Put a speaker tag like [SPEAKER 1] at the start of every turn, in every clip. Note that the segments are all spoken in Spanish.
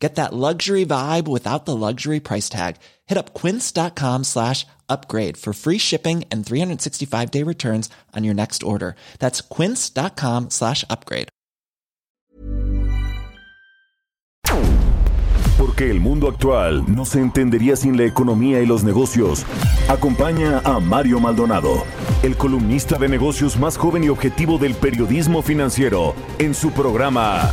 [SPEAKER 1] Get that luxury vibe without the luxury price tag. Hit up quince.com slash upgrade for free shipping and 365 day returns on your next order. That's quince.com slash upgrade.
[SPEAKER 2] Porque el mundo actual no se entendería sin la economía y los negocios. Acompaña a Mario Maldonado, el columnista de negocios más joven y objetivo del periodismo financiero, en su programa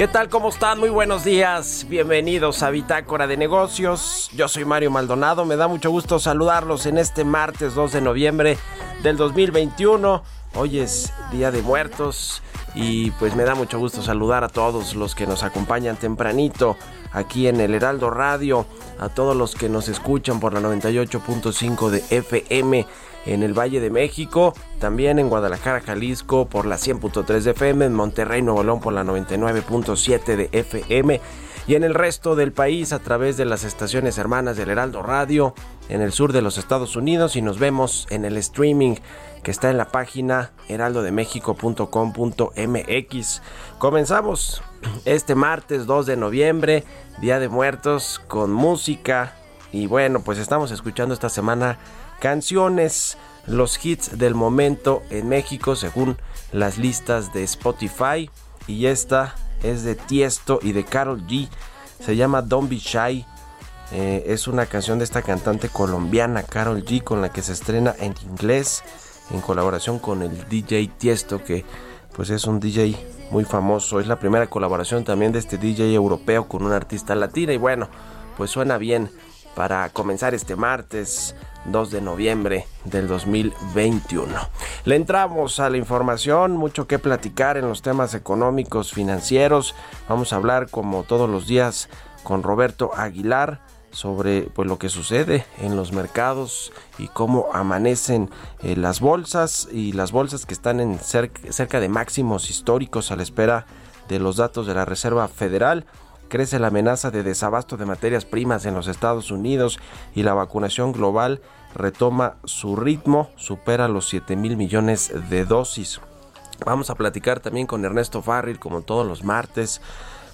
[SPEAKER 3] ¿Qué tal? ¿Cómo están? Muy buenos días. Bienvenidos a Bitácora de Negocios. Yo soy Mario Maldonado. Me da mucho gusto saludarlos en este martes 2 de noviembre del 2021. Hoy es Día de Muertos y pues me da mucho gusto saludar a todos los que nos acompañan tempranito aquí en el Heraldo Radio, a todos los que nos escuchan por la 98.5 de FM en el Valle de México, también en Guadalajara, Jalisco por la 100.3 de FM, en Monterrey, Nuevo León por la 99.7 de FM y en el resto del país a través de las estaciones hermanas del Heraldo Radio en el sur de los Estados Unidos y nos vemos en el streaming que está en la página heraldodemexico.com.mx. Comenzamos este martes 2 de noviembre, Día de Muertos, con música y bueno, pues estamos escuchando esta semana canciones, los hits del momento en México según las listas de Spotify. Y esta es de Tiesto y de Carol G. Se llama Don't Be Shy. Eh, es una canción de esta cantante colombiana Carol G con la que se estrena en inglés en colaboración con el DJ Tiesto que pues es un DJ muy famoso. Es la primera colaboración también de este DJ europeo con una artista latina y bueno, pues suena bien para comenzar este martes 2 de noviembre del 2021. Le entramos a la información, mucho que platicar en los temas económicos, financieros. Vamos a hablar como todos los días con Roberto Aguilar sobre pues lo que sucede en los mercados y cómo amanecen eh, las bolsas y las bolsas que están en cerca, cerca de máximos históricos a la espera de los datos de la Reserva Federal crece la amenaza de desabasto de materias primas en los Estados Unidos y la vacunación global retoma su ritmo, supera los 7 mil millones de dosis. Vamos a platicar también con Ernesto Farril, como todos los martes,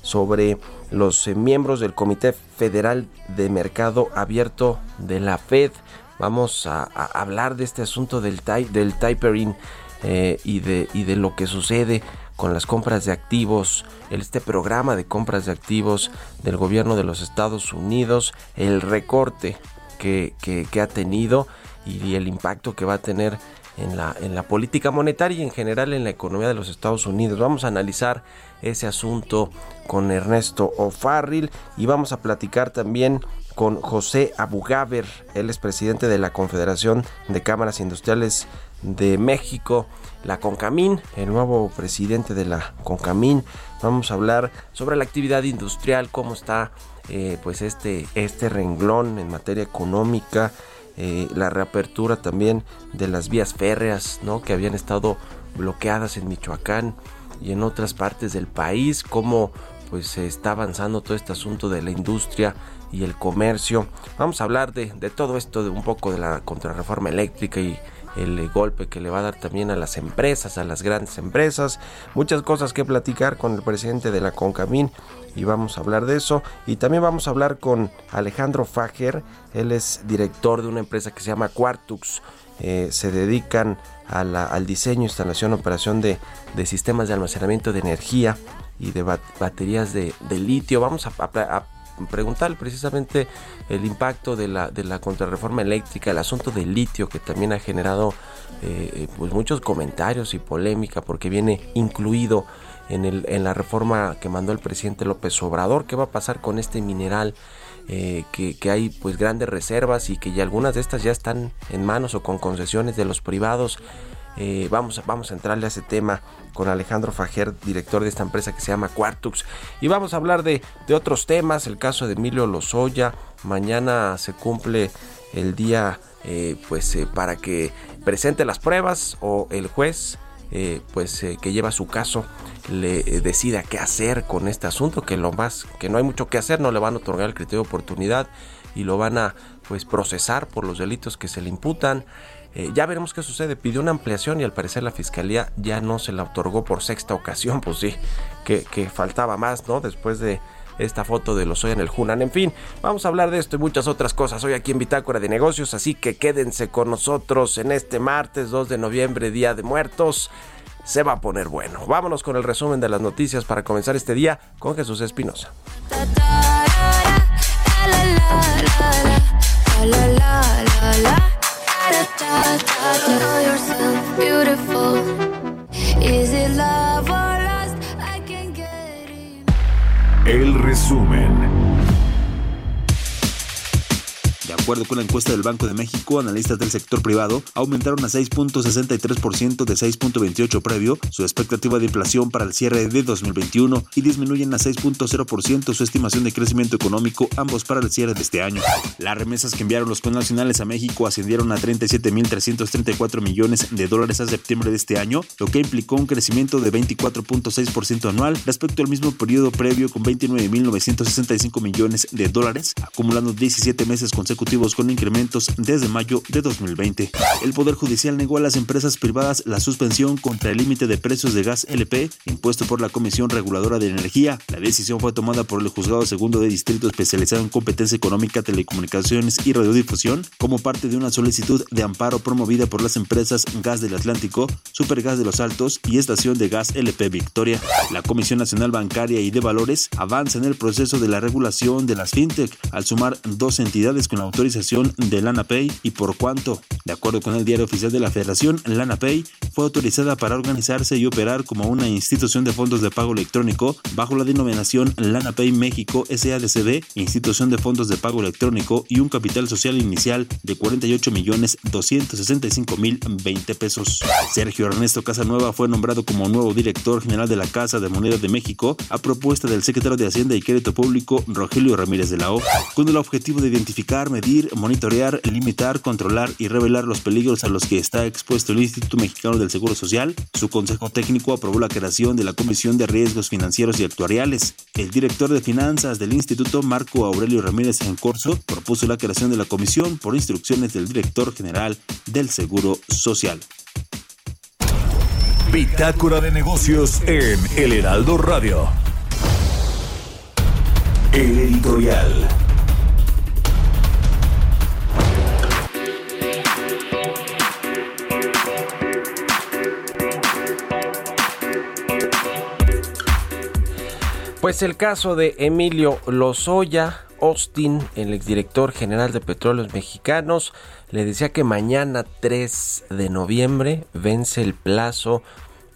[SPEAKER 3] sobre los eh, miembros del Comité Federal de Mercado Abierto de la Fed. Vamos a, hablar de este asunto del, del tapering eh, y, de, y de lo que sucede con las compras de activos, este programa de compras de activos del gobierno de los Estados Unidos, el recorte que, que, ha tenido y el impacto que va a tener en la, en la política monetaria y en general en la economía de los Estados Unidos. Vamos a analizar ese asunto con Ernesto O'Farrill y vamos a platicar también con José Abugaber, él es presidente de la Confederación de Cámaras Industriales de México, la CONCAMIN, el nuevo presidente de la CONCAMIN. Vamos a hablar sobre la actividad industrial, cómo está eh, pues este, este renglón en materia económica eh, la reapertura también de las vías férreas, ¿no? Que habían estado bloqueadas en Michoacán y en otras partes del país, cómo pues se está avanzando todo este asunto de la industria y el comercio. Vamos a hablar de, de todo esto, de un poco de la contrarreforma eléctrica y el golpe que le va a dar también a las empresas, a las grandes empresas. Muchas cosas que platicar con el presidente de la CONCAMIN y vamos a hablar de eso. Y también vamos a hablar con Alejandro Fager, él es director de una empresa que se llama Quartux. Eh, se dedican al diseño, instalación, operación de, sistemas de almacenamiento de energía y de baterías de, litio. Vamos a, preguntar precisamente el impacto de la, de la contrarreforma eléctrica, el asunto del litio que también ha generado eh, eh, pues muchos comentarios y polémica porque viene incluido en, el, en la reforma que mandó el presidente López Obrador. ¿Qué va a pasar con este mineral? Eh, que, hay pues grandes reservas y que ya algunas de estas ya están en manos o con concesiones de los privados. Vamos, vamos a entrarle a ese tema con Alejandro Fajer, director de esta empresa que se llama Quartux. Y vamos a hablar de, otros temas, el caso de Emilio Lozoya. Mañana se cumple el día eh, pues para que presente las pruebas o el juez pues que lleva su caso le eh, decida qué hacer con este asunto, que lo más, que no hay mucho que hacer, no le van a otorgar el criterio de oportunidad y lo van a pues procesar por los delitos que se le imputan. Eh, ya veremos qué sucede. Pidió una ampliación y al parecer la fiscalía ya no se la otorgó por sexta ocasión. Pues sí, que, que faltaba más, ¿no? Después de esta foto de los hoy en el Hunan. En fin, vamos a hablar de esto y muchas otras cosas hoy aquí en Bitácora de Negocios. Así que quédense con nosotros en este martes 2 de noviembre, Día de Muertos se va a poner bueno. Vámonos con el resumen de las noticias para comenzar este día con Jesús Espinosa.
[SPEAKER 2] El resumen.
[SPEAKER 4] De acuerdo con la encuesta del Banco de México, analistas del sector privado aumentaron a 6.63% de 6.28 previo su expectativa de inflación para el cierre de 2021 y disminuyen a 6.0% su estimación de crecimiento económico, ambos para el cierre de este año. Las remesas que enviaron los connacionales a México ascendieron a 37.334 millones de dólares a septiembre de este año, lo que implicó un crecimiento de 24.6% anual respecto al mismo periodo previo con 29.965 millones de dólares, acumulando 17 meses consecutivos con incrementos desde mayo de 2020. El Poder Judicial negó a las empresas privadas la suspensión contra el límite de precios de gas LP impuesto por la Comisión Reguladora de Energía. La decisión fue tomada por el Juzgado Segundo de Distrito especializado en competencia económica, telecomunicaciones y radiodifusión como parte de una solicitud de amparo promovida por las empresas Gas del Atlántico, Supergas de los Altos y Estación de Gas LP Victoria. La Comisión Nacional Bancaria y de Valores avanza en el proceso de la regulación de las fintech al sumar dos entidades con la autorización de LanaPay y por cuánto. De acuerdo con el diario oficial de la Federación, LanaPay fue autorizada para organizarse y operar como una institución de fondos de pago electrónico bajo la denominación LanaPay México SADCB, institución de fondos de pago electrónico y un capital social inicial de 48 millones 265 mil 20 pesos. Sergio Ernesto Casanueva fue nombrado como nuevo director general de la Casa de Moneda de México a propuesta del secretario de Hacienda y Crédito Público Rogelio Ramírez de la O, con el objetivo de identificar medir, monitorear, limitar, controlar y revelar los peligros a los que está expuesto el Instituto Mexicano del Seguro Social. Su Consejo Técnico aprobó la creación de la Comisión de Riesgos Financieros y Actuariales. El director de finanzas del Instituto, Marco Aurelio Ramírez Encorso, propuso la creación de la comisión por instrucciones del director general del Seguro Social.
[SPEAKER 2] Bitácora de negocios en El Heraldo Radio. El editorial.
[SPEAKER 3] Pues el caso de Emilio Lozoya, Austin, el exdirector general de Petróleos Mexicanos, le decía que mañana 3 de noviembre vence el plazo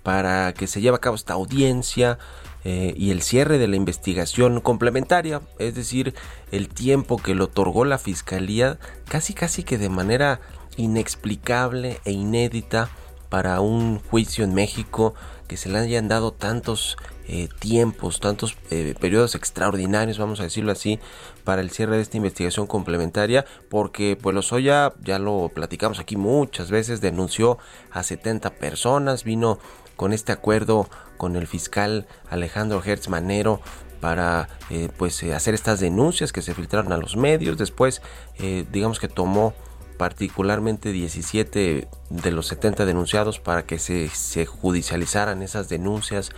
[SPEAKER 3] para que se lleve a cabo esta audiencia eh, y el cierre de la investigación complementaria, es decir, el tiempo que le otorgó la fiscalía casi casi que de manera inexplicable e inédita para un juicio en México que se le hayan dado tantos eh, tiempos, tantos eh, periodos extraordinarios, vamos a decirlo así, para el cierre de esta investigación complementaria, porque pues Lozoya, ya lo platicamos aquí muchas veces, denunció a 70 personas, vino con este acuerdo con el fiscal Alejandro Hertz Manero para eh, pues hacer estas denuncias que se filtraron a los medios, después digamos que tomó particularmente 17 de los 70 denunciados para que se, se judicializaran esas denuncias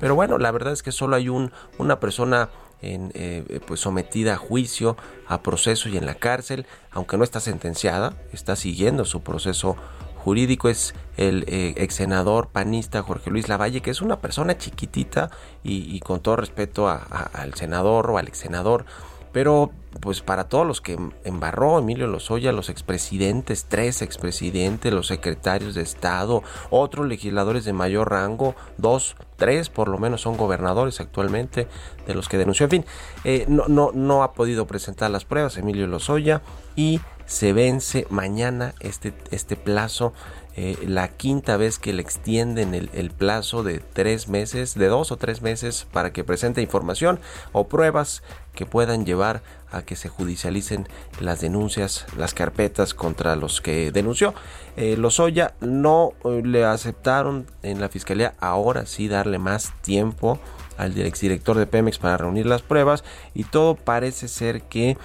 [SPEAKER 3] pero bueno, la verdad es que solo hay un, una persona en, eh, pues sometida a juicio, a proceso y en la cárcel, aunque no está sentenciada, está siguiendo su proceso jurídico, es el eh, ex senador panista Jorge Luis Lavalle, que es una persona chiquitita y, con todo respeto al senador o al ex senador, pero pues para todos los que embarró Emilio Lozoya, los expresidentes, tres expresidentes, los secretarios de Estado, otros legisladores de mayor rango, dos, tres por lo menos son gobernadores actualmente de los que denunció. En fin, eh, no, no, no ha podido presentar las pruebas Emilio Lozoya y se vence mañana este, este plazo eh, la quinta vez que le extienden el, plazo de tres meses, de dos o tres meses para que presente información o pruebas que puedan llevar a que se judicialicen las denuncias, las carpetas contra los que denunció. Eh, Lozoya no eh, le aceptaron en la fiscalía ahora sí darle más tiempo al exdirector de Pemex para reunir las pruebas y todo parece ser que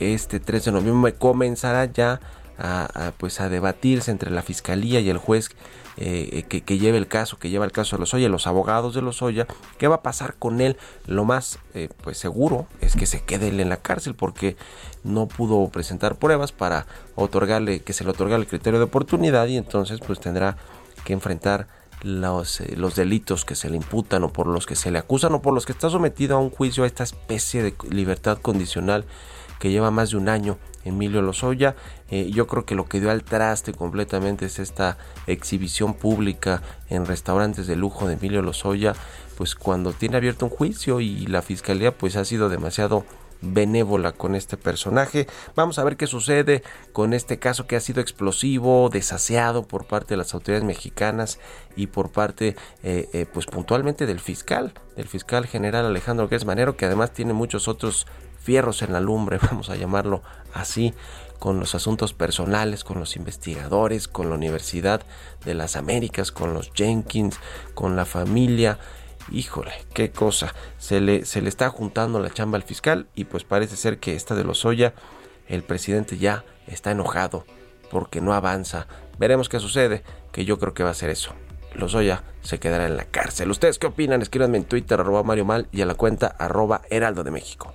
[SPEAKER 3] este 3 de noviembre comenzará ya a, pues a debatirse entre la fiscalía y el juez eh, que, que, lleve el caso, que lleva el caso de Lozoya, los abogados de Lozoya, qué va a pasar con él. Lo más eh, pues seguro es que se quede él en la cárcel porque no pudo presentar pruebas para otorgarle, que se le otorga el criterio de oportunidad y entonces pues tendrá que enfrentar los, eh, los, delitos que se le imputan o por los que se le acusan o por los que está sometido a un juicio a esta especie de libertad condicional que lleva más de un año Emilio Lozoya. Eh, yo creo que lo que dio al traste completamente es esta exhibición pública en restaurantes de lujo de Emilio Lozoya, pues cuando tiene abierto un juicio y la fiscalía pues ha sido demasiado benévola con este personaje. Vamos a ver qué sucede con este caso que ha sido explosivo, desaseado por parte de las autoridades mexicanas y por parte, eh, eh, pues puntualmente del fiscal, del fiscal general Alejandro Manero, que además tiene muchos otros fierros en la lumbre, vamos a llamarlo así, con los asuntos personales, con los investigadores, con la Universidad de las Américas, con los Jenkins, con la familia. Híjole, qué cosa. Se le, se le está juntando la chamba al fiscal y pues parece ser que esta de los Lozoya, el presidente ya está enojado porque no avanza. Veremos qué sucede, que yo creo que va a ser eso. Lozoya se quedará en la cárcel. ¿Ustedes qué opinan? Escríbanme en Twitter, arroba Mario Mal y a la cuenta arroba Heraldo de México.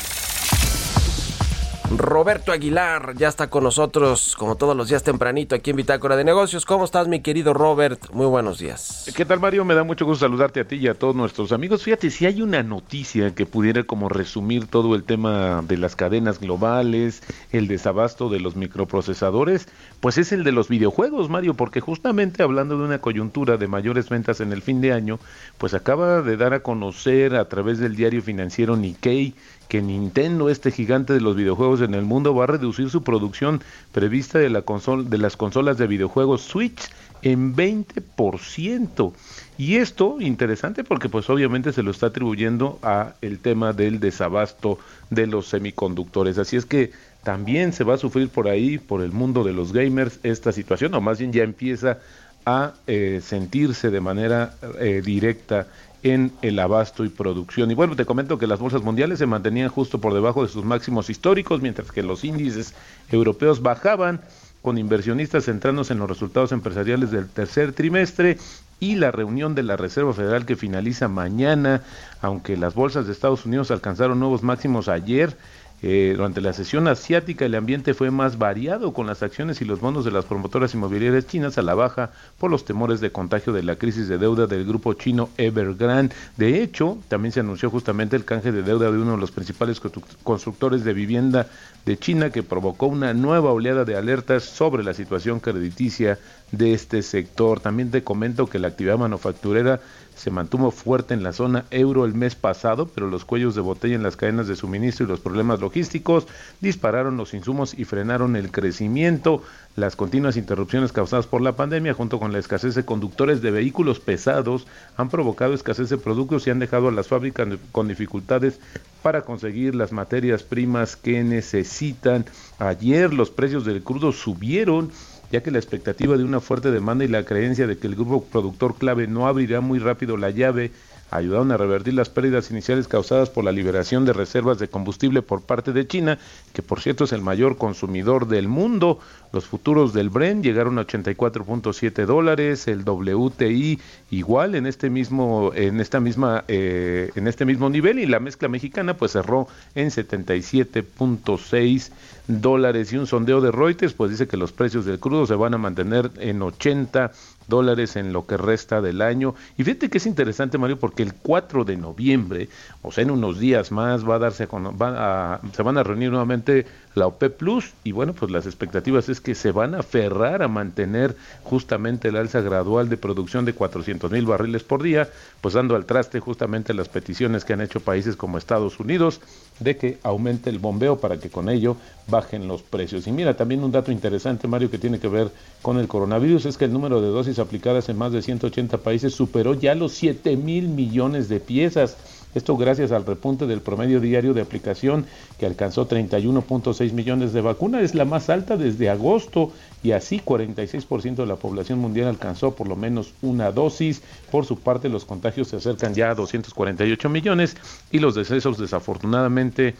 [SPEAKER 3] Roberto Aguilar ya está con nosotros, como todos los días tempranito, aquí en Bitácora de Negocios. ¿Cómo estás, mi querido Robert? Muy buenos días.
[SPEAKER 5] ¿Qué tal, Mario? Me da mucho gusto saludarte a ti y a todos nuestros amigos. Fíjate, si hay una noticia que pudiera como resumir todo el tema de las cadenas globales, el desabasto de los microprocesadores, pues es el de los videojuegos, Mario, porque justamente hablando de una coyuntura de mayores ventas en el fin de año, pues acaba de dar a conocer a través del diario financiero Nikkei que Nintendo, este gigante de los videojuegos en el mundo, va a reducir su producción prevista de, la de las consolas de videojuegos Switch en 20%. Y esto interesante porque pues obviamente se lo está atribuyendo a el tema del desabasto de los semiconductores. Así es que también se va a sufrir por ahí, por el mundo de los gamers, esta situación, o más bien ya empieza a eh, sentirse de manera eh, directa en el abasto y producción. Y bueno, te comento que las bolsas mundiales se mantenían justo por debajo de sus máximos históricos, mientras que los índices europeos bajaban, con inversionistas centrándose en los resultados empresariales del tercer trimestre y la reunión de la Reserva Federal que finaliza mañana, aunque las bolsas de Estados Unidos alcanzaron nuevos máximos ayer, eh, durante la sesión asiática el ambiente fue más variado con las acciones y los bonos de las promotoras inmobiliarias chinas a la baja por los temores de contagio de la crisis de deuda del grupo chino Evergrande. De hecho, también se anunció justamente el canje de deuda de uno de los principales constructores de vivienda de China que provocó una nueva oleada de alertas sobre la situación crediticia de este sector. También te comento que la actividad manufacturera se mantuvo fuerte en la zona euro el mes pasado, pero los cuellos de botella en las cadenas de suministro y los problemas logísticos dispararon los insumos y frenaron el crecimiento. Las continuas interrupciones causadas por la pandemia, junto con la escasez de conductores de vehículos pesados, han provocado escasez de productos y han dejado a las fábricas con dificultades para conseguir las materias primas que necesitan. Ayer los precios del crudo subieron ya que la expectativa de una fuerte demanda y la creencia de que el grupo productor clave no abrirá muy rápido la llave ayudaron a revertir las pérdidas iniciales causadas por la liberación de reservas de combustible por parte de China, que por cierto es el mayor consumidor del mundo. Los futuros del Bren llegaron a 84.7 dólares, el WTI igual en este mismo, en esta misma, eh, en este mismo nivel y la mezcla mexicana pues cerró en 77.6 dólares y un sondeo de Reuters pues dice que los precios del crudo se van a mantener en 80 dólares en lo que resta del año. Y fíjate que es interesante, Mario, porque el 4 de noviembre, o sea, en unos días más, va a darse a, se van a reunir nuevamente la OP Plus y bueno, pues las expectativas es que se van a aferrar a mantener justamente el alza gradual de producción de 400 mil barriles por día, pues dando al traste justamente las peticiones que han hecho países como Estados Unidos de que aumente el bombeo para que con ello bajen los precios. Y mira, también un dato interesante, Mario, que tiene que ver con el coronavirus, es que el número de dosis aplicadas en más de 180 países superó ya los 7 mil millones de piezas. Esto gracias al repunte del promedio diario de aplicación que alcanzó 31.6 millones de vacunas. Es la más alta desde agosto y así 46% de la población mundial alcanzó por lo menos una dosis. Por su parte, los contagios se acercan ya a 248 millones y los decesos desafortunadamente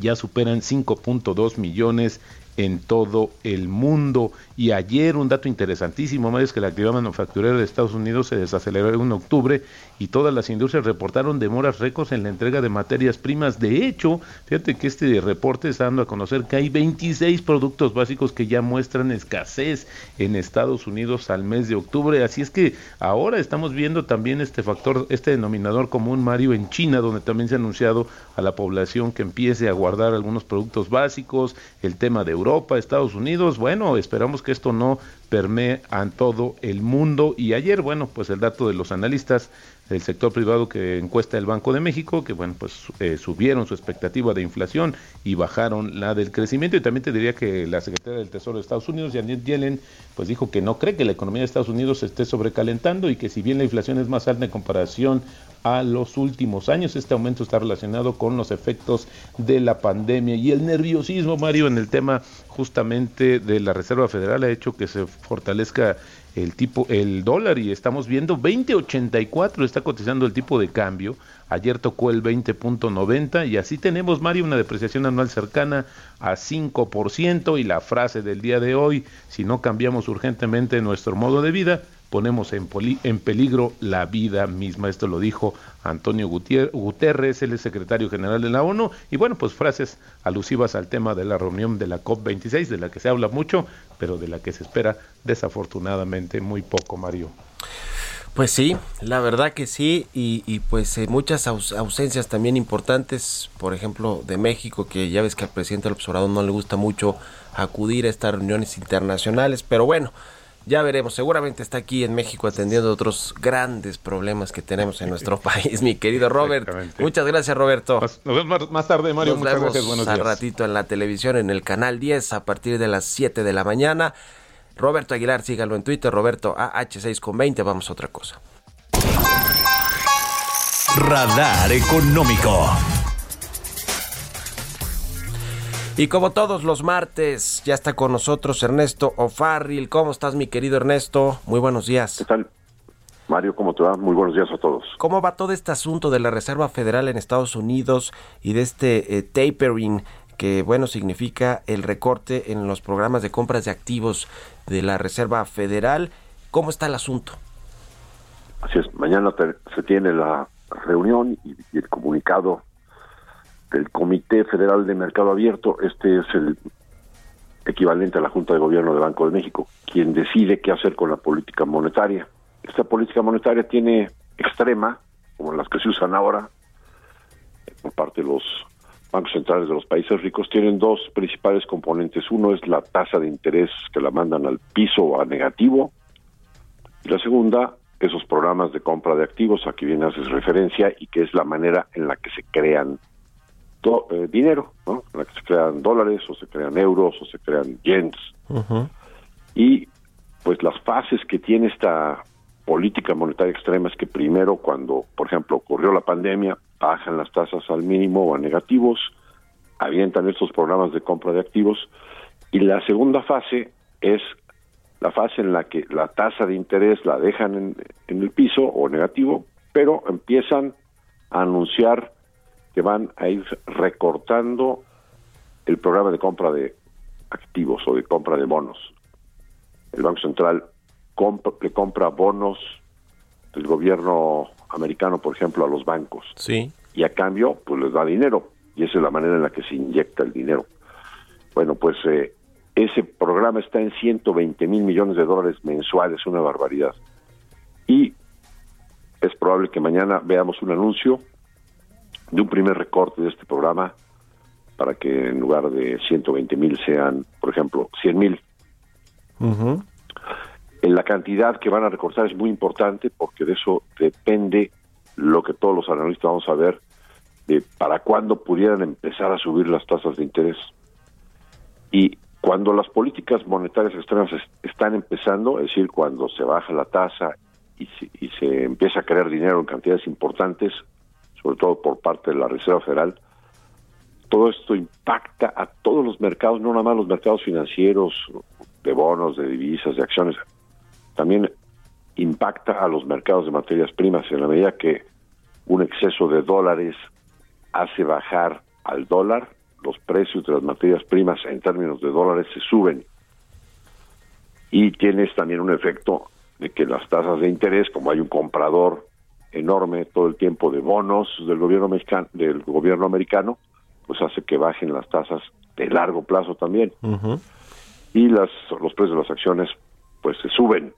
[SPEAKER 5] ya superan 5.2 millones en todo el mundo. Y ayer un dato interesantísimo, es que la actividad manufacturera de Estados Unidos se desaceleró en octubre y todas las industrias reportaron demoras récords en la entrega de materias primas. De hecho, fíjate que este reporte está dando a conocer que hay 26 productos básicos que ya muestran escasez en Estados Unidos al mes de octubre. Así es que ahora estamos viendo también este factor, este denominador común, Mario, en China, donde también se ha anunciado a la población que empiece a guardar algunos productos básicos, el tema de Europa Europa, Estados Unidos. Bueno, esperamos que esto no permee a todo el mundo. Y ayer, bueno, pues el dato de los analistas del sector privado que encuesta el Banco de México, que bueno, pues eh, subieron su expectativa de inflación y bajaron la del crecimiento. Y también te diría que la secretaria del Tesoro de Estados Unidos, Janet Yellen, pues dijo que no cree que la economía de Estados Unidos se esté sobrecalentando y que si bien la inflación es más alta en comparación a los últimos años. Este aumento está relacionado con los efectos de la pandemia y el nerviosismo, Mario, en el tema justamente de la Reserva Federal ha hecho que se fortalezca el tipo el dólar y estamos viendo 20.84 está cotizando el tipo de cambio. Ayer tocó el 20.90 y así tenemos Mario una depreciación anual cercana a 5% y la frase del día de hoy, si no cambiamos urgentemente nuestro modo de vida, ponemos en, en, peligro la vida misma. Esto lo dijo Antonio Guterres, el secretario general de la ONU. Y bueno, pues frases alusivas al tema de la reunión de la COP26, de la que se habla mucho, pero de la que se espera desafortunadamente muy poco, Mario.
[SPEAKER 3] Pues sí, la verdad que sí, y, pues eh, muchas ausencias también importantes, por ejemplo, de México, que ya ves que al presidente del observador no le gusta mucho acudir a estas reuniones internacionales, pero bueno, ya veremos, seguramente está aquí en México atendiendo otros grandes problemas que tenemos en nuestro país, mi querido Robert. Muchas gracias, Roberto.
[SPEAKER 5] Nos vemos más tarde, Mario.
[SPEAKER 3] Nos
[SPEAKER 5] Muchas
[SPEAKER 3] vemos
[SPEAKER 5] gracias. Buenos
[SPEAKER 3] al ratito en la televisión, en el canal 10, a partir de las 7 de la mañana. Roberto Aguilar, sígalo en Twitter, Roberto AH6 con 20. Vamos a otra cosa.
[SPEAKER 2] Radar Económico.
[SPEAKER 3] Y como todos los martes, ya está con nosotros Ernesto O'Farrill. ¿Cómo estás, mi querido Ernesto? Muy buenos días.
[SPEAKER 6] ¿Qué tal? Mario, ¿cómo te va? Muy buenos días a todos.
[SPEAKER 3] ¿Cómo va todo este asunto de la Reserva Federal en Estados Unidos y de este eh, tapering que, bueno, significa el recorte en los programas de compras de activos de la Reserva Federal? ¿Cómo está el asunto?
[SPEAKER 6] Así es, mañana te, se tiene la reunión y, y el comunicado del Comité Federal de Mercado Abierto. Este es el equivalente a la Junta de Gobierno del Banco de México, quien decide qué hacer con la política monetaria. Esta política monetaria tiene extrema, como las que se usan ahora por parte de los bancos centrales de los países ricos, tienen dos principales componentes. Uno es la tasa de interés que la mandan al piso o a negativo, y la segunda
[SPEAKER 7] esos programas de compra de activos a que bien haces referencia y que es la manera en la que se crean eh, dinero, ¿no? En la que se crean dólares o se crean euros o se crean yens. Y pues las fases que tiene esta política monetaria extrema es que primero cuando, por ejemplo, ocurrió la pandemia, bajan las tasas al mínimo o a negativos, avientan estos programas de compra de activos y la segunda fase es la fase en la que la tasa de interés la dejan en, el piso o negativo, pero empiezan a anunciar que van a ir recortando el programa de compra de activos o de compra de bonos. El Banco Central compra, le compra bonos del gobierno americano, por ejemplo, a los bancos.
[SPEAKER 3] Sí.
[SPEAKER 7] Y a cambio, pues les da dinero. Y esa es la manera en la que se inyecta el dinero. Bueno, pues eh, ese programa está en 120 mil millones de dólares mensuales, una barbaridad. Y es probable que mañana veamos un anuncio de un primer recorte de este programa para que en lugar de 120 mil sean, por ejemplo, 100 mil. En la cantidad que van a recortar es muy importante porque de eso depende lo que todos los analistas vamos a ver de para cuándo pudieran empezar a subir las tasas de interés. Y cuando las políticas monetarias extremas están empezando, es decir, cuando se baja la tasa y se, y se empieza a crear dinero en cantidades importantes, sobre todo por parte de la Reserva Federal, todo esto impacta a todos los mercados, no nada más los mercados financieros, de bonos, de divisas, de acciones, también impacta a los mercados de materias primas en la medida que un exceso de dólares hace bajar al dólar, los precios de las materias primas en términos de dólares se suben. Y tienes también un efecto de que las tasas de interés, como hay un comprador enorme todo el tiempo de bonos del gobierno mexicano, del gobierno americano, pues hace que bajen las tasas de largo plazo también. Y las los precios de las acciones pues se suben.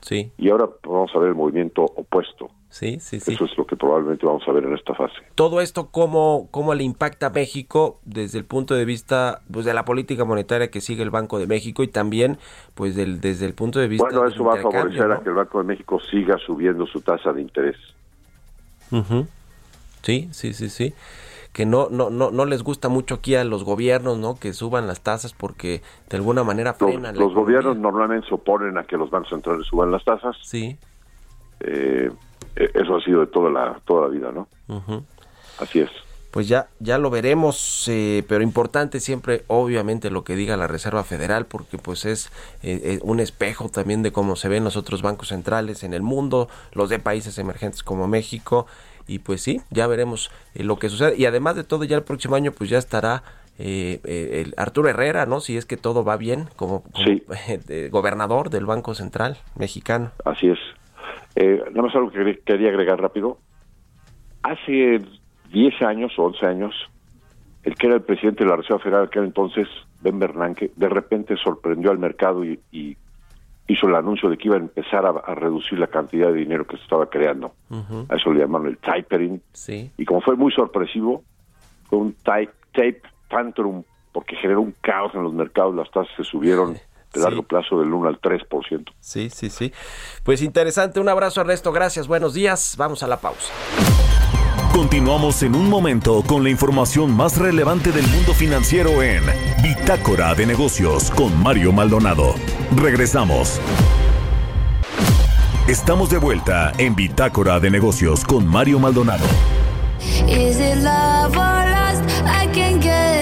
[SPEAKER 3] Sí.
[SPEAKER 7] Y ahora vamos a ver el movimiento opuesto.
[SPEAKER 3] Sí, sí, sí.
[SPEAKER 7] Eso es lo que probablemente vamos a ver en esta fase.
[SPEAKER 3] Todo esto, ¿cómo, cómo le impacta a México desde el punto de vista pues, de la política monetaria que sigue el Banco de México y también pues del, desde el punto de vista...
[SPEAKER 7] Bueno, eso va a favorecer a que el Banco de México siga subiendo su tasa de interés.
[SPEAKER 3] Sí, sí, sí, sí que no, no, no, no les gusta mucho aquí a los gobiernos, ¿no? Que suban las tasas porque de alguna manera frenan.
[SPEAKER 7] Los, gobiernos normalmente se oponen a que los bancos centrales suban las tasas.
[SPEAKER 3] Sí.
[SPEAKER 7] Eh, eso ha sido de toda la, toda la vida, ¿no? Así es.
[SPEAKER 3] Pues ya, ya lo veremos, eh, pero importante siempre, obviamente, lo que diga la Reserva Federal, porque pues es un espejo también de cómo se ven los otros bancos centrales en el mundo, los de países emergentes como México, y pues sí, ya veremos eh, lo que sucede. Y además de todo, ya el próximo año pues ya estará eh, eh, el Arturo Herrera, ¿no? Si es que todo va bien como, gobernador del Banco Central mexicano.
[SPEAKER 7] Así es. Nada más algo que quería agregar rápido. Hace 10 años o 11 años, el que era el presidente de la Reserva Federal aquel entonces, Ben Bernanke, de repente sorprendió al mercado y, y hizo el anuncio de que iba a empezar a, reducir la cantidad de dinero que se estaba creando. A eso le llamaron el tapering.
[SPEAKER 3] Sí.
[SPEAKER 7] Y como fue muy sorpresivo, fue un tape, tape tantrum porque generó un caos en los mercados, las tasas se subieron de largo plazo del 1 al 3%.
[SPEAKER 3] Sí, sí, sí. Pues interesante, un abrazo Ernesto, gracias, buenos días, vamos a la pausa.
[SPEAKER 8] Continuamos en un momento con la información más relevante del mundo financiero en Bitácora de Negocios con Mario Maldonado. Regresamos. Estamos de vuelta en Bitácora de Negocios con Mario Maldonado. Is it love or lust? I can't get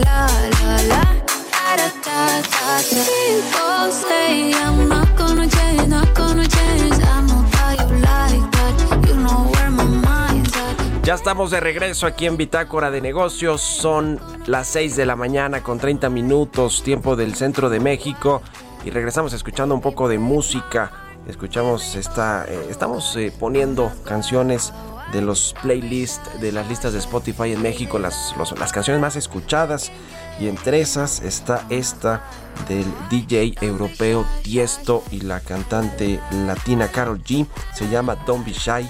[SPEAKER 3] Ya estamos de regreso aquí en Bitácora de Negocios. Son las 6 de la mañana con 30 minutos, tiempo del centro de México. Y regresamos escuchando un poco de música escuchamos esta, eh, estamos eh, poniendo canciones de los playlists, de las listas de Spotify en México, las, las canciones más escuchadas. y entre esas está esta del DJ europeo Tiesto y la cantante latina Carol G. Se llama Don't Be Shy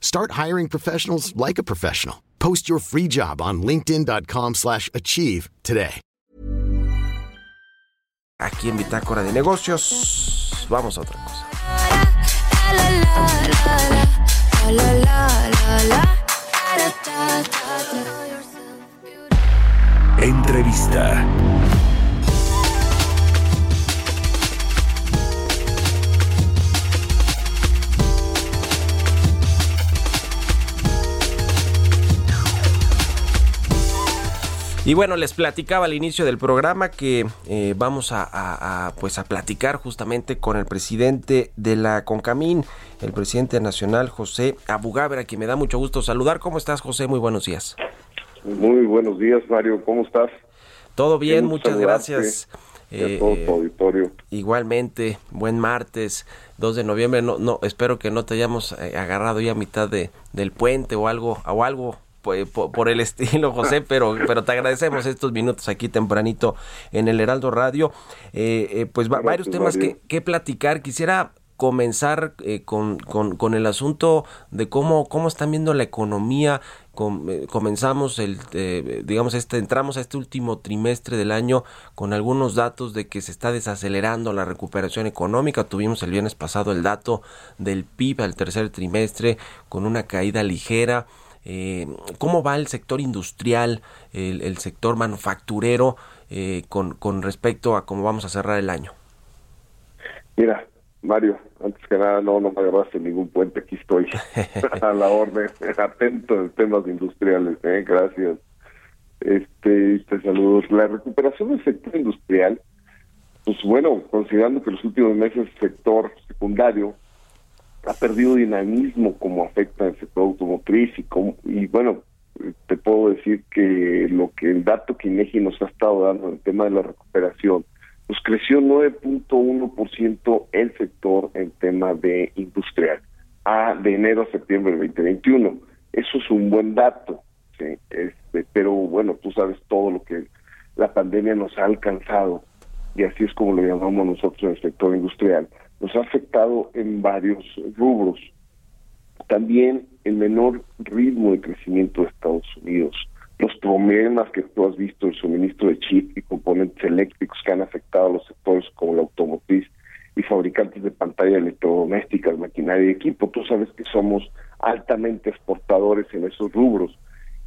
[SPEAKER 9] Start hiring professionals like a professional. Post your free job on linkedin.com/achieve slash achieve today.
[SPEAKER 3] aquí en Bitácora de Negocios. Vamos a otra cosa.
[SPEAKER 2] Entrevista.
[SPEAKER 3] Y bueno, les platicaba al inicio del programa que eh, vamos a, a- a, pues a platicar justamente con el presidente de la CONCAMIN, el presidente nacional José Abugabra, a quien me da mucho gusto saludar. ¿Cómo estás, José? Muy buenos días.
[SPEAKER 6] Muy buenos días, Mario. ¿Cómo estás?
[SPEAKER 3] Todo bien, muchas
[SPEAKER 6] saludarte
[SPEAKER 3] gracias. Eh,
[SPEAKER 6] todo tu auditorio.
[SPEAKER 3] Igualmente, buen martes, 2 de noviembre. No, no, espero que no te hayamos eh, agarrado ya a mitad de, del puente o algo, o algo pues, po- por, el estilo, José, pero, pero te agradecemos estos minutos aquí tempranito en el Heraldo Radio. Eh, eh, pues va- varios
[SPEAKER 6] Gracias,
[SPEAKER 3] temas que, que platicar. Quisiera comenzar eh, con, con, con el asunto de cómo, cómo están viendo la economía. Com- eh, comenzamos el, eh, digamos, este, entramos a este último trimestre del año con algunos datos de que se está desacelerando la recuperación económica. Tuvimos el viernes pasado el dato del PIB al tercer trimestre con una caída ligera. Eh, ¿Cómo va el sector industrial, el, el sector manufacturero eh, con, con respecto a cómo vamos a cerrar el año?
[SPEAKER 6] Mira, Mario, antes que nada, no, no me agarraste ningún puente, aquí estoy a la orden, atento en temas industriales, ¿eh? gracias. Este, te saludo. La recuperación del sector industrial, pues bueno, considerando que los últimos meses el sector secundario ha perdido dinamismo como afecta al sector automotriz y, como, y bueno, te puedo decir que lo que el dato que INEGI nos ha estado dando en el tema de la recuperación, pues creció 9.1% el sector en tema de industrial a de enero a septiembre del 2021. Eso es un buen dato, ¿sí? este, pero bueno, tú sabes todo lo que la pandemia nos ha alcanzado y así es como lo llamamos nosotros en el sector industrial. Nos ha afectado en varios rubros. También el menor ritmo de crecimiento de Estados Unidos, los problemas que tú has visto el suministro de chip y componentes eléctricos que han afectado a los sectores como la automotriz y fabricantes de pantalla electrodomésticas, maquinaria y equipo. Tú sabes que somos altamente exportadores en esos rubros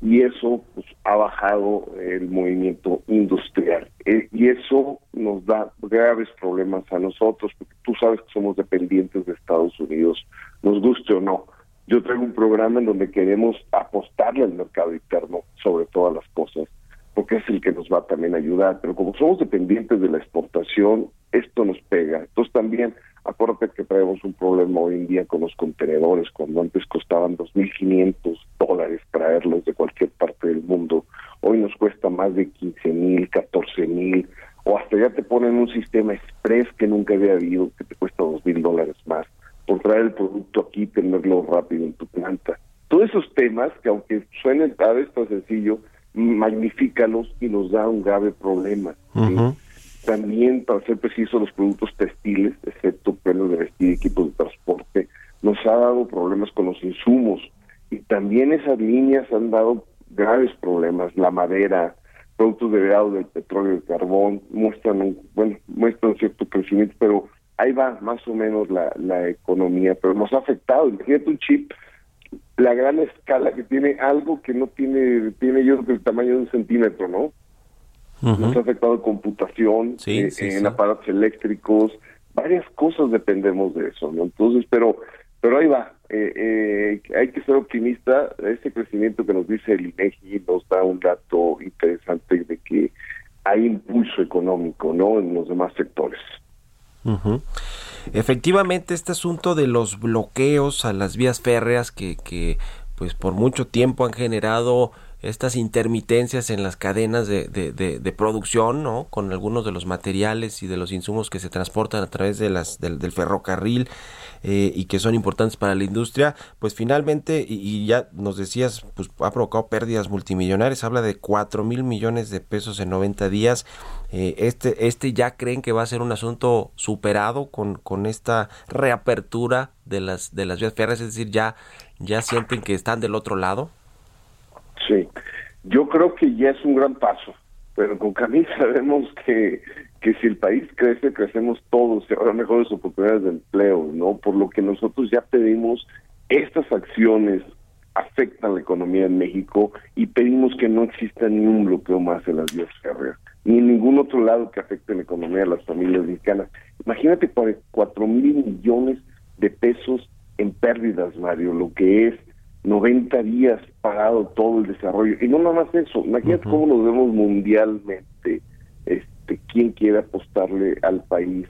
[SPEAKER 6] y eso pues, ha bajado el movimiento industrial Eh, y eso nos da graves problemas a nosotros porque tú sabes que somos dependientes de Estados Unidos, nos guste o no. Yo traigo un programa en donde queremos apostarle al mercado interno sobre todas las cosas porque es el que nos va también a ayudar, pero como somos dependientes de la exportación, esto nos pega. Entonces también, acuérdate que traemos un problema hoy en día con los contenedores, cuando antes costaban 2.500 dólares traerlos de cualquier parte del mundo, hoy nos cuesta más de 15.000, 14.000, o hasta ya te ponen un sistema express que nunca había habido, que te cuesta 2.000 dólares más, por traer el producto aquí y tenerlo rápido en tu planta. Todos esos temas, que aunque suenen a veces tan sencillo, magnifícalos y nos da un grave problema. ¿sí? También, para ser preciso, los productos textiles, excepto prendas de vestir y equipos de transporte, nos ha dado problemas con los insumos y también esas líneas han dado graves problemas. La madera, productos derivados del petróleo y el carbón muestran, un, bueno, muestran cierto crecimiento, pero ahí va más o menos la, la economía, pero nos ha afectado. Imagínate un chip la gran escala que tiene algo que no tiene, tiene yo que el tamaño de un centímetro, ¿no? Nos ha afectado computación,
[SPEAKER 3] Sí,
[SPEAKER 6] eh,
[SPEAKER 3] sí,
[SPEAKER 6] en
[SPEAKER 3] sí.
[SPEAKER 6] aparatos eléctricos, varias cosas dependemos de eso, ¿no? Entonces, pero pero ahí va, eh, eh, hay que ser optimista, ese crecimiento que nos dice el INEGI nos da un dato interesante de que hay impulso económico, ¿no? En los demás sectores.
[SPEAKER 3] Efectivamente, este asunto de los bloqueos a las vías férreas que, que pues por mucho tiempo han generado estas intermitencias en las cadenas de, de, producción, ¿no? Con algunos de los materiales y de los insumos que se transportan a través de las, del, ferrocarril eh, y que son importantes para la industria, pues finalmente, y, ya nos decías, pues ha provocado pérdidas multimillonarias, habla de 4 mil millones de pesos en 90 días. Eh, este, este ya creen que va a ser un asunto superado con, con esta reapertura de las, de las vías férreas, es decir, ya, ya sienten que están del otro lado.
[SPEAKER 6] Sí, yo creo que ya es un gran paso, pero con Camille sabemos que, que si el país crece, crecemos todos, se habrá mejores oportunidades de empleo, ¿no? Por lo que nosotros ya pedimos estas acciones afectan la economía en México y pedimos que no exista ni un bloqueo más en las vías férreas, ni en ningún otro lado que afecte la economía de las familias mexicanas. Imagínate cuatro mil millones de pesos en pérdidas, Mario, lo que es 90 días parado todo el desarrollo. Y no nada más eso, imagínate cómo nos vemos mundialmente, este, quién quiere apostarle al país,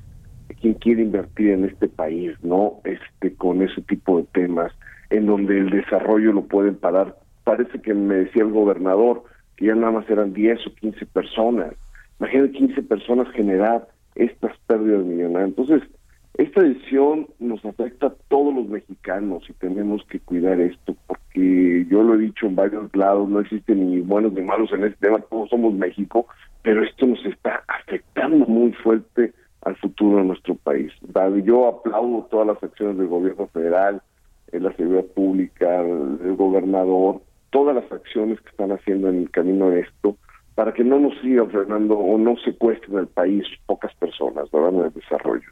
[SPEAKER 6] quién quiere invertir en este país, ¿no? Este, con ese tipo de temas, en donde el desarrollo lo pueden parar. Parece que me decía el gobernador que ya nada más eran 10 o 15 personas. Imagínate 15 personas generar estas pérdidas millonarias. Entonces, esta decisión nos afecta a todos los mexicanos y tenemos que cuidar esto, porque yo lo he dicho en varios lados, no existen ni buenos ni malos en este tema, todos somos México, pero esto nos está afectando muy fuerte al futuro de nuestro país. Yo aplaudo todas las acciones del gobierno federal, en la seguridad pública, el gobernador, todas las acciones que están haciendo en el camino de esto, para que no nos siga frenando o no secuestren el país pocas personas, ¿verdad? En el desarrollo.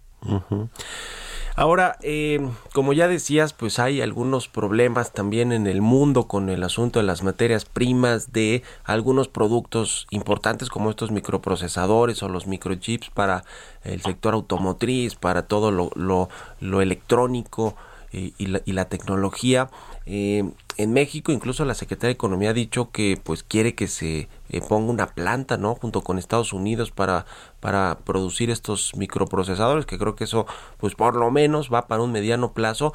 [SPEAKER 3] Ahora, eh, como ya decías, pues hay algunos problemas también en el mundo con el asunto de las materias primas de algunos productos importantes como estos microprocesadores o los microchips para el sector automotriz, para todo lo, electrónico y, la, y, la, tecnología. Eh, en México incluso la Secretaría de Economía ha dicho que pues quiere que se eh, ponga una planta, ¿no? Junto con Estados Unidos para, para producir estos microprocesadores, que creo que eso pues por lo menos va para un mediano plazo.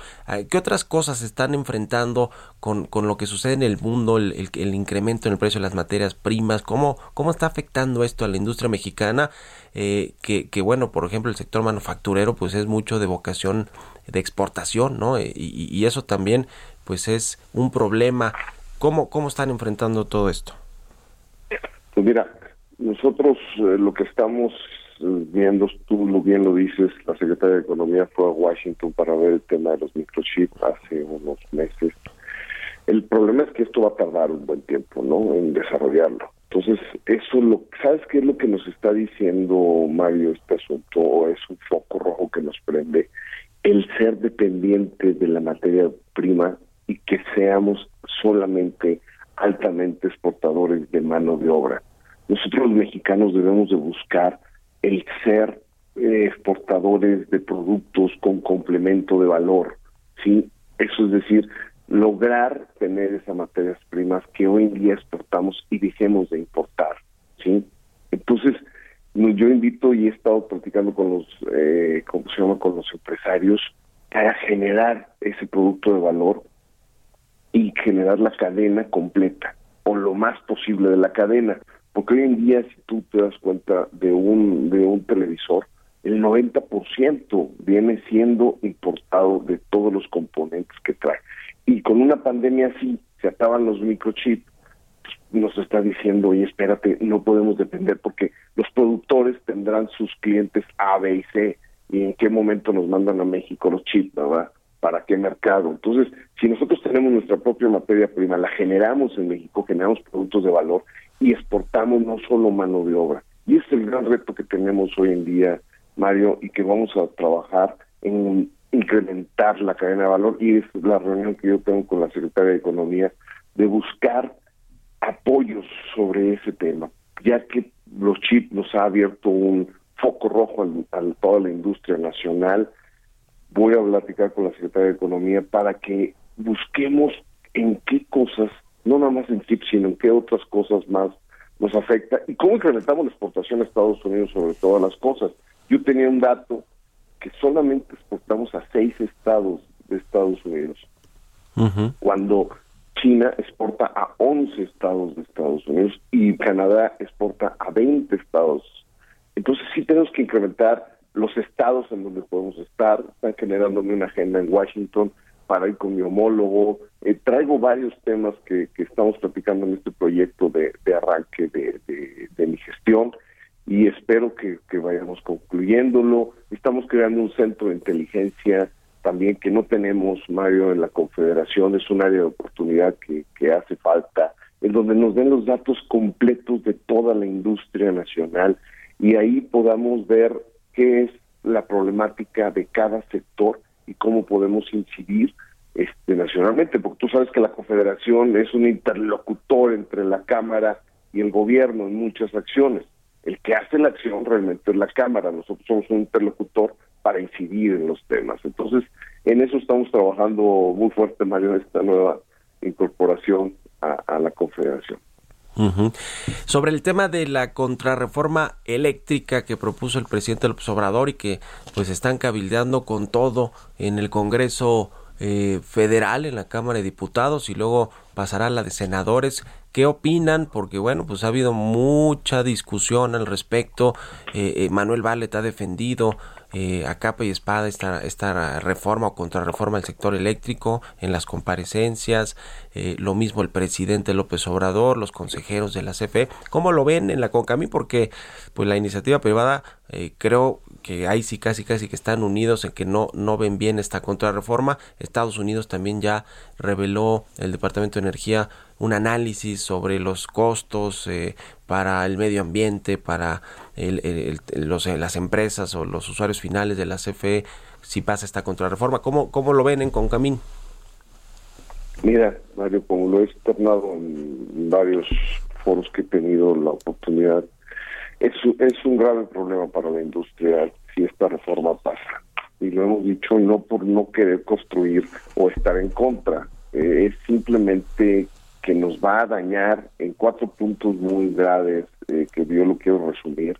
[SPEAKER 3] ¿Qué otras cosas están enfrentando con, con lo que sucede en el mundo, el, el, incremento en el precio de las materias primas? ¿Cómo, cómo está afectando esto a la industria mexicana? Eh, que, que bueno, por ejemplo, el sector manufacturero pues es mucho de vocación de exportación, ¿no? y, y eso también pues es un problema. ¿Cómo, cómo están enfrentando todo esto?
[SPEAKER 6] Pues mira, nosotros eh, lo que estamos eh, viendo, tú lo bien lo dices, la Secretaría de Economía fue a Washington para ver el tema de los microchips hace unos meses. El problema es que esto va a tardar un buen tiempo, ¿no? En desarrollarlo. Entonces, eso lo, ¿sabes qué es lo que nos está diciendo Mario este asunto? Es un foco rojo que nos prende. El ser dependiente de la materia prima que seamos solamente altamente exportadores de mano de obra. Nosotros los mexicanos debemos de buscar el ser eh, exportadores de productos con complemento de valor, ¿sí? Eso es decir, lograr tener esas materias primas que hoy en día exportamos y dejemos de importar, ¿sí? Entonces, yo invito y he estado platicando con los, eh, ¿cómo se llama? Con los empresarios a generar ese producto de valor y generar la cadena completa o lo más posible de la cadena, porque hoy en día si tú te das cuenta de un de un televisor, el 90% viene siendo importado de todos los componentes que trae. Y con una pandemia así, se ataban los microchips, nos está diciendo, oye, espérate, no podemos depender porque los productores tendrán sus clientes A, B y C, y en qué momento nos mandan a México los chips, ¿verdad? Para qué mercado. Entonces, si nosotros tenemos nuestra propia materia prima, la generamos en México, generamos productos de valor y exportamos no solo mano de obra. Y es el gran reto que tenemos hoy en día, Mario, y que vamos a trabajar en incrementar la cadena de valor. Y es la reunión que yo tengo con la Secretaria de Economía de buscar apoyos sobre ese tema, ya que los chips nos ha abierto un foco rojo a toda la industria nacional voy a platicar con la Secretaría de Economía para que busquemos en qué cosas, no nada más en chips, sino en qué otras cosas más nos afecta y cómo incrementamos la exportación a Estados Unidos sobre todas las cosas. Yo tenía un dato que solamente exportamos a seis estados de Estados Unidos, cuando China exporta a 11 estados de Estados Unidos y Canadá exporta a 20 estados. Entonces sí tenemos que incrementar los estados en donde podemos estar. Están generándome una agenda en Washington para ir con mi homólogo. Eh, traigo varios temas que, que, estamos platicando en este proyecto de, de arranque de, de, mi gestión y espero que, que, vayamos concluyéndolo. Estamos creando un centro de inteligencia también que no tenemos, Mario, en la Confederación. Es un área de oportunidad que, que hace falta, en donde nos den los datos completos de toda la industria nacional y ahí podamos ver qué es la problemática de cada sector y cómo podemos incidir este, nacionalmente, porque tú sabes que la Confederación es un interlocutor entre la Cámara y el gobierno en muchas acciones. El que hace la acción realmente es la Cámara, nosotros somos un interlocutor para incidir en los temas. Entonces, en eso estamos trabajando muy fuerte, Mario, en esta nueva incorporación a la Confederación.
[SPEAKER 3] Sobre el tema de la contrarreforma eléctrica que propuso el presidente López Obrador y que pues están cabildeando con todo en el Congreso eh, Federal, en la Cámara de Diputados y luego pasará a la de senadores. ¿Qué opinan? Porque bueno, pues ha habido mucha discusión al respecto. Eh, eh Manuel Vallet ha defendido eh, a capa y espada esta, esta reforma o contrarreforma del sector eléctrico en las comparecencias, eh, lo mismo el presidente López Obrador, los consejeros de la CFE, ¿cómo lo ven en la CONCAMI? Porque pues la iniciativa privada eh, creo que ahí sí casi casi que están unidos en que no, no ven bien esta contrarreforma. Estados Unidos también ya reveló el Departamento de Energía un análisis sobre los costos eh, para el medio ambiente, para el, los, eh, las empresas o los usuarios finales de la CFE si pasa esta contrarreforma. ¿Cómo, cómo lo ven en Concamín?
[SPEAKER 6] Mira, Mario, como lo he externado en varios foros que he tenido la oportunidad, es, es un grave problema para la industria si esta reforma pasa. Y lo hemos dicho no por no querer construir o estar en contra, eh, es simplemente que nos va a dañar en cuatro puntos muy graves eh, que yo lo quiero resumir.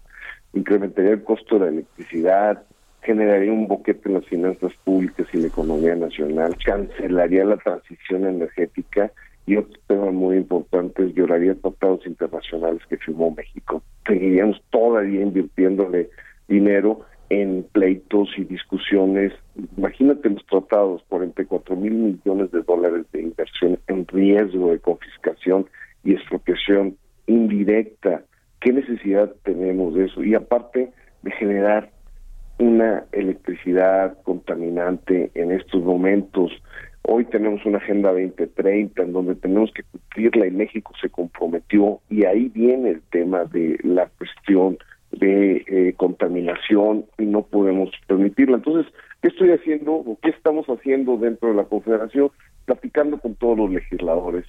[SPEAKER 6] Incrementaría el costo de la electricidad, generaría un boquete en las finanzas públicas y la economía nacional, cancelaría la transición energética y otro tema muy importante es violaría tratados internacionales que firmó México. Seguiríamos todavía invirtiéndole dinero en pleitos y discusiones. Imagínate los tratados, 44 mil millones de dólares de inversión en riesgo de confiscación y expropiación indirecta. ¿Qué necesidad tenemos de eso? Y aparte de generar una electricidad contaminante en estos momentos. Hoy tenemos una Agenda 2030 en donde tenemos que cumplirla y México se comprometió y ahí viene el tema de la cuestión de eh, contaminación y no podemos permitirla. Entonces, ¿qué estoy haciendo o qué estamos haciendo dentro de la Confederación? Platicando con todos los legisladores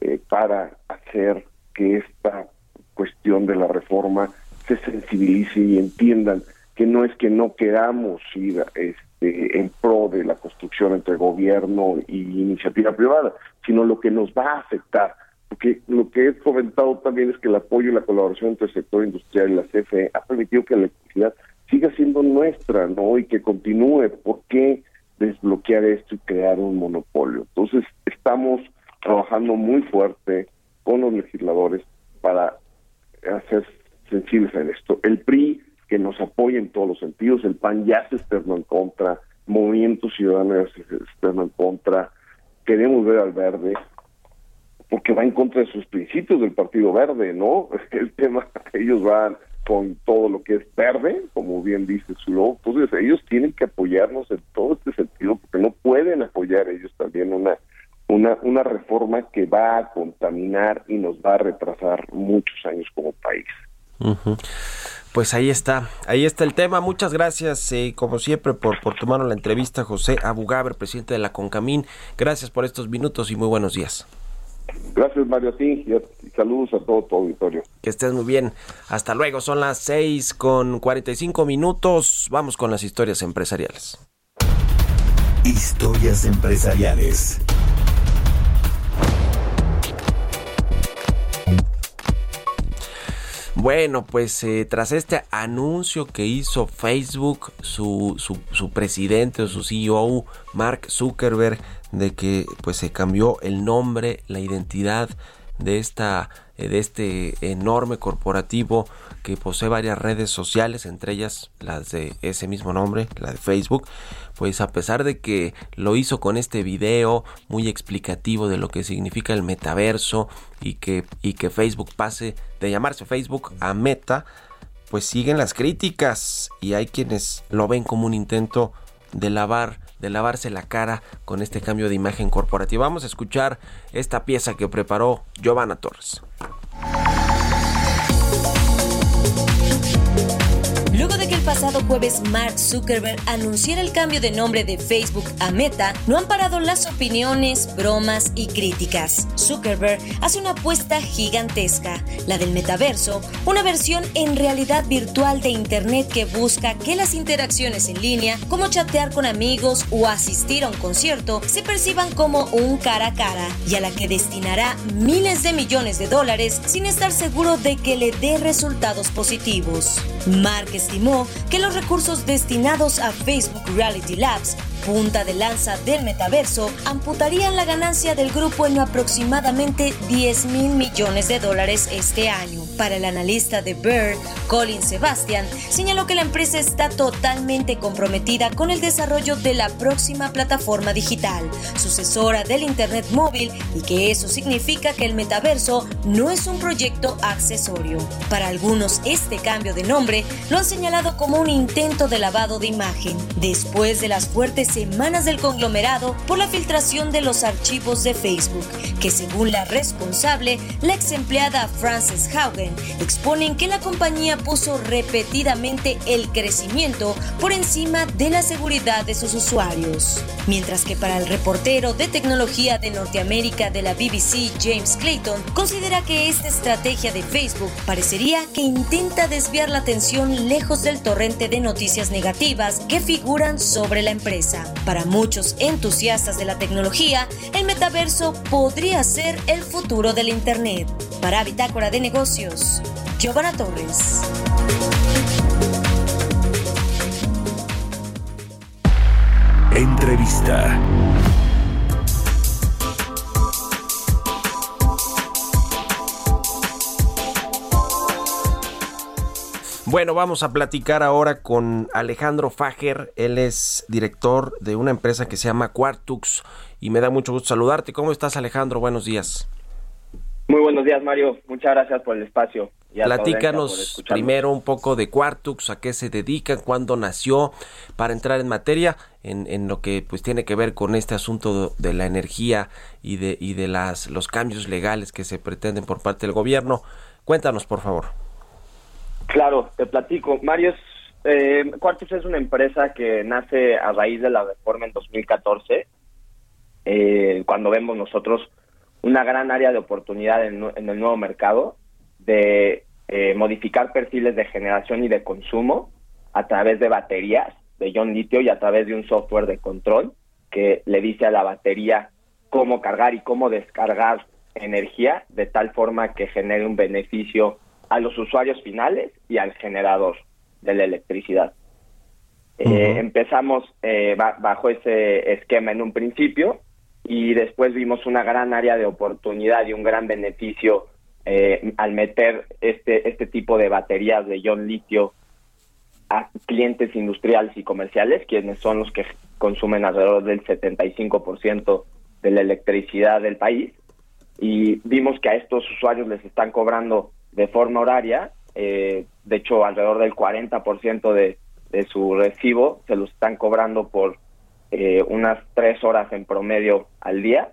[SPEAKER 6] eh, para hacer que esta cuestión de la reforma se sensibilice y entiendan que no es que no queramos ir este, en pro de la construcción entre gobierno y iniciativa privada, sino lo que nos va a afectar porque lo que he comentado también es que el apoyo y la colaboración entre el sector industrial y la CFE ha permitido que la electricidad siga siendo nuestra, ¿no? Y que continúe. ¿Por qué desbloquear esto y crear un monopolio? Entonces, estamos trabajando muy fuerte con los legisladores para hacer sensibles a esto. El PRI, que nos apoya en todos los sentidos, el PAN ya se externó en contra, Movimiento Ciudadano ya se externó en contra, queremos ver al verde, porque va en contra de sus principios del Partido Verde, ¿no? El tema, ellos van con todo lo que es verde, como bien dice su logo, entonces ellos tienen que apoyarnos en todo este sentido, porque no pueden apoyar ellos también una, una, una reforma que va a contaminar y nos va a retrasar muchos años como país.
[SPEAKER 3] Pues ahí está, ahí está el tema. Muchas gracias, eh, como siempre, por, por tomarnos la entrevista, José Abugaber, presidente de la CONCAMIN. Gracias por estos minutos y muy buenos días.
[SPEAKER 6] Gracias, Mario, a ti y, saludos a todo tu auditorio.
[SPEAKER 3] Que estés muy bien. Hasta luego. Son las 6 con 45 minutos. Vamos con las historias empresariales.
[SPEAKER 2] Historias empresariales.
[SPEAKER 3] Bueno, pues eh, tras este anuncio que hizo Facebook, su, su, su, presidente o su CEO, Mark Zuckerberg, de que pues se cambió el nombre, la identidad de esta de este enorme corporativo que posee varias redes sociales, entre ellas las de ese mismo nombre, la de Facebook, pues a pesar de que lo hizo con este video muy explicativo de lo que significa el metaverso y que, y que Facebook pase de llamarse Facebook a Meta, pues siguen las críticas y hay quienes lo ven como un intento de lavar de lavarse la cara con este cambio de imagen corporativa. Vamos a escuchar esta pieza que preparó Giovanna Torres.
[SPEAKER 10] Luego de que el pasado jueves Mark Zuckerberg anunciara el cambio de nombre de Facebook a Meta, no han parado las opiniones, bromas y críticas. Zuckerberg hace una apuesta gigantesca, la del metaverso, una versión en realidad virtual de Internet que busca que las interacciones en línea, como chatear con amigos o asistir a un concierto, se perciban como un cara a cara y a la que destinará miles de millones de dólares sin estar seguro de que le dé resultados positivos. Mark estimó que los recursos destinados a Facebook Reality Labs punta de lanza del metaverso, amputarían la ganancia del grupo en aproximadamente 10 mil millones de dólares este año. Para el analista de Bird, Colin Sebastian, señaló que la empresa está totalmente comprometida con el desarrollo de la próxima plataforma digital, sucesora del Internet móvil, y que eso significa que el metaverso no es un proyecto accesorio. Para algunos, este cambio de nombre lo han señalado como un intento de lavado de imagen. Después de las fuertes semanas del conglomerado por la filtración de los archivos de Facebook, que según la responsable, la ex empleada Frances Haugen, exponen que la compañía puso repetidamente el crecimiento por encima de la seguridad de sus usuarios. Mientras que para el reportero de tecnología de Norteamérica de la BBC, James Clayton, considera que esta estrategia de Facebook parecería que intenta desviar la atención lejos del torrente de noticias negativas que figuran sobre la empresa. Para muchos entusiastas de la tecnología, el metaverso podría ser el futuro del Internet. Para Bitácora de Negocios, Giovanna Torres.
[SPEAKER 2] Entrevista.
[SPEAKER 3] Bueno, vamos a platicar ahora con Alejandro Fager. Él es director de una empresa que se llama Quartux y me da mucho gusto saludarte. ¿Cómo estás, Alejandro? Buenos días.
[SPEAKER 11] Muy buenos días, Mario. Muchas gracias por el espacio.
[SPEAKER 3] Platícanos primero un poco de Quartux, a qué se dedica, cuándo nació, para entrar en materia en, en, lo que pues tiene que ver con este asunto de la energía y de, y de las, los cambios legales que se pretenden por parte del gobierno. Cuéntanos, por favor.
[SPEAKER 11] Claro, te platico. Mario, eh, Quartus es una empresa que nace a raíz de la reforma en 2014, eh, cuando vemos nosotros una gran área de oportunidad en, el nuevo mercado de eh, modificar perfiles de generación y de consumo a través de baterías de ion litio y a través de un software de control que le dice a la batería cómo cargar y cómo descargar energía de tal forma que genere un beneficio a los usuarios finales y al generador de la electricidad. Eh, empezamos eh, bajo ese esquema en un principio y después vimos una gran área de oportunidad y un gran beneficio eh, al meter este, este tipo de baterías de ion litio a clientes industriales y comerciales, quienes son los que consumen alrededor del 75% de la electricidad del país. Y vimos que a estos usuarios les están cobrando de forma horaria. Eh, de hecho, alrededor del 40% de, de su recibo se lo están cobrando por eh, unas tres horas en promedio al día,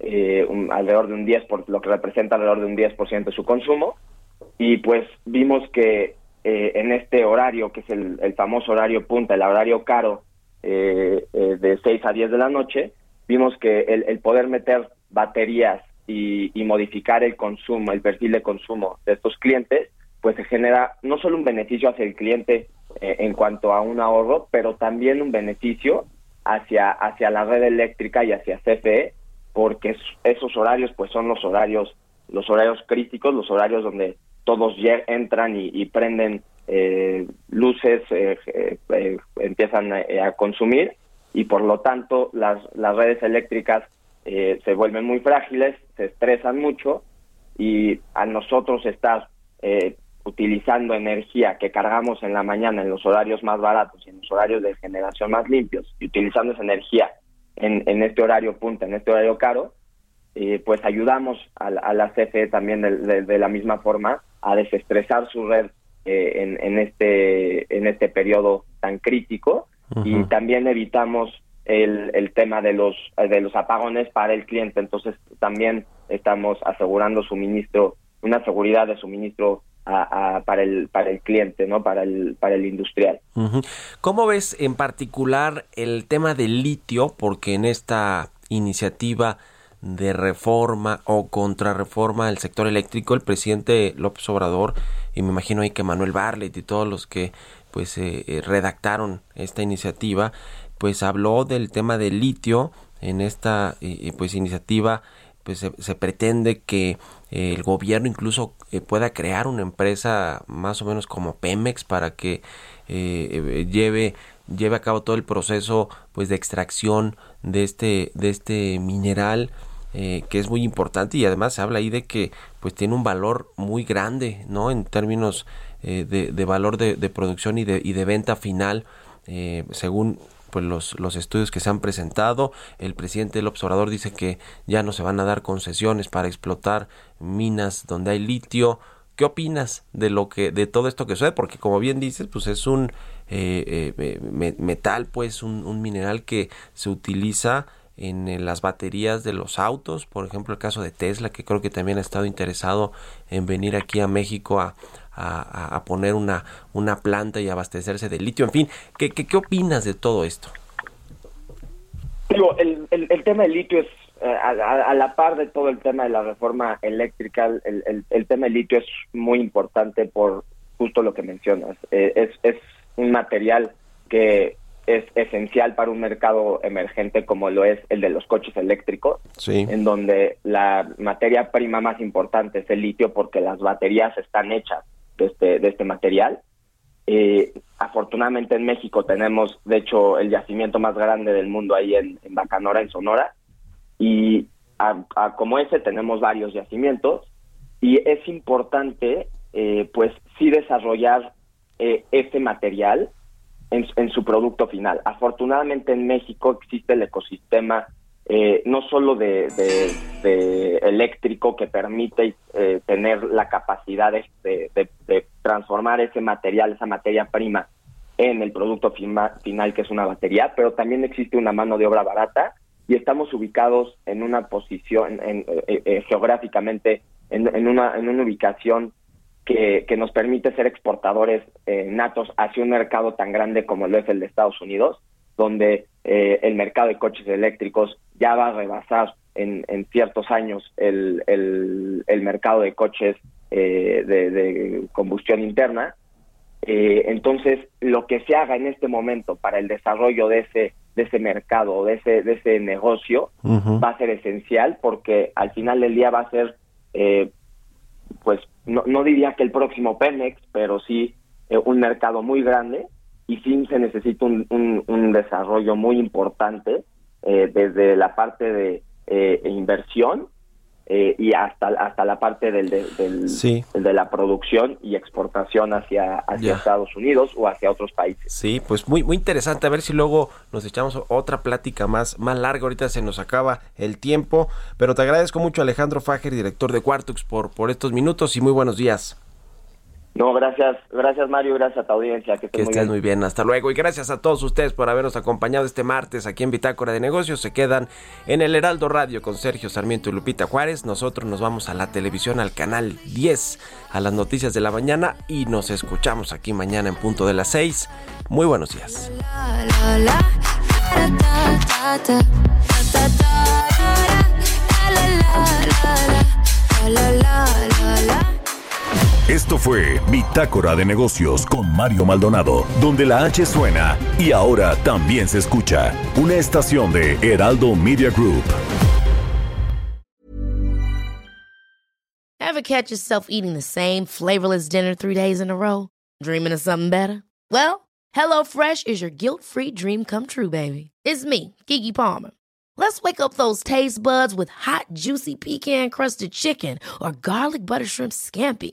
[SPEAKER 11] eh, alrededor de un 10%, por, lo que representa alrededor de un 10% de su consumo. Y pues vimos que en este horario, que es el, el, famoso horario punta, el horario caro, de 6 a 10 de la noche, vimos que el, el poder meter baterías y, modificar el consumo, el perfil de consumo de estos clientes, pues se genera no solo un beneficio hacia el cliente eh, en cuanto a un ahorro, pero también un beneficio hacia, hacia la red eléctrica y hacia CFE, porque esos horarios pues son los horarios los horarios críticos, los horarios donde todos entran y, prenden luces, empiezan a, consumir y por lo tanto las, las redes eléctricas se vuelven muy frágiles, se estresan mucho y a nosotros estar utilizando energía que cargamos en la mañana en los horarios más baratos y en los horarios de generación más limpios y utilizando esa energía en, en este horario punta, en este horario caro, eh, pues ayudamos a, la CFE también de, la misma forma a desestresar su red eh, en, en, este en este periodo tan crítico. Y también evitamos el, el tema de los de los apagones para el cliente. Entonces también estamos asegurando suministro una seguridad de suministro para el para el cliente no para el para el industrial.
[SPEAKER 3] Cómo ves en particular el tema del litio porque en esta iniciativa de reforma o contrarreforma del sector eléctrico el presidente López Obrador y me imagino ahí que Manuel Barlet y todos los que pues eh, eh, redactaron esta iniciativa pues habló del tema del litio en esta eh, pues iniciativa pues se, pretende que eh, el gobierno incluso eh, pueda crear una empresa más o menos como Pemex para que eh, lleve lleve a cabo todo el proceso pues de extracción de este de este mineral que es muy importante. Y además se habla ahí de que pues tiene un valor muy grande no en términos de, de, valor de, producción y de, y de venta final según pues los, los estudios que se han presentado. El presidente del observador dice que ya no se van a dar concesiones para explotar minas donde hay litio. ¿Qué opinas de lo que de todo esto que sucede? Porque como bien dices, pues es un eh, eh, metal, pues un, un, mineral que se utiliza en las baterías de los autos, por ejemplo el caso de Tesla, que creo que también ha estado interesado en venir aquí a México a, a, poner una, una planta y abastecerse de litio. En fin, ¿qué, qué, opinas de todo esto?
[SPEAKER 11] Digo, el, el, tema del litio es eh, a, la par de todo el tema de la reforma eléctrica, el, el, tema del litio es muy importante por justo lo que mencionas. Eh, es, es un material que es esencial para un mercado emergente como lo es el de los coches eléctricos, en donde la materia prima más importante es el litio porque las baterías están hechas de este, de este material. Eh, afortunadamente en México tenemos, de hecho, el yacimiento más grande del mundo ahí en, Bacanora, en Sonora, y como ese tenemos varios yacimientos, y es importante, eh, pues, sí desarrollar eh, este material en, en, su producto final. Afortunadamente en México existe el ecosistema eh, no solo de, eléctrico que permite eh, tener la capacidad de, transformar ese material, esa materia prima en el producto final que es una batería, pero también existe una mano de obra barata y estamos ubicados en una posición eh, geográficamente en, una, en una ubicación que, que nos permite ser exportadores natos hacia un mercado tan grande como lo es el de Estados Unidos, donde el mercado de coches eléctricos ya va a rebasar en, en ciertos años el, el, mercado de coches eh, de, combustión interna. Eh, entonces, lo que se haga en este momento para el desarrollo de ese de ese mercado, de ese de ese negocio, va a ser esencial porque al final del día va a ser, eh, pues, no, no diría que el próximo Pemex, pero sí un mercado muy grande y sí se necesita un, un, un desarrollo muy importante eh, desde la parte de eh, inversión eh, y hasta hasta la parte del, de la producción y exportación hacia hacia Estados Unidos o hacia otros países.
[SPEAKER 3] Sí, pues muy muy interesante a ver si luego nos echamos otra plática más más larga. Ahorita se nos acaba el tiempo, pero te agradezco mucho Alejandro Fager, director de Quartux por por estos minutos y muy buenos días.
[SPEAKER 11] No, gracias, gracias Mario, gracias a tu audiencia.
[SPEAKER 3] Que, estés, muy, bien. hasta luego. Y gracias a todos ustedes por habernos acompañado este martes aquí en Bitácora de Negocios. Se quedan en el Heraldo Radio con Sergio Sarmiento y Lupita Juárez. Nosotros nos vamos a la televisión, al canal 10, a las noticias de la mañana y nos escuchamos aquí mañana en punto de las 6. Muy buenos días.
[SPEAKER 2] Esto fue Bitácora de Negocios con Mario Maldonado, donde la H suena y ahora también se escucha. Una estación de Heraldo Media Group.
[SPEAKER 12] catch yourself eating the same flavorless dinner three days in a row? Dreaming of something better? Well, HelloFresh is your guilt-free dream come true, baby. It's me, Kiki Palmer. Let's wake up those taste buds with hot, juicy pecan-crusted chicken or garlic butter shrimp scampi.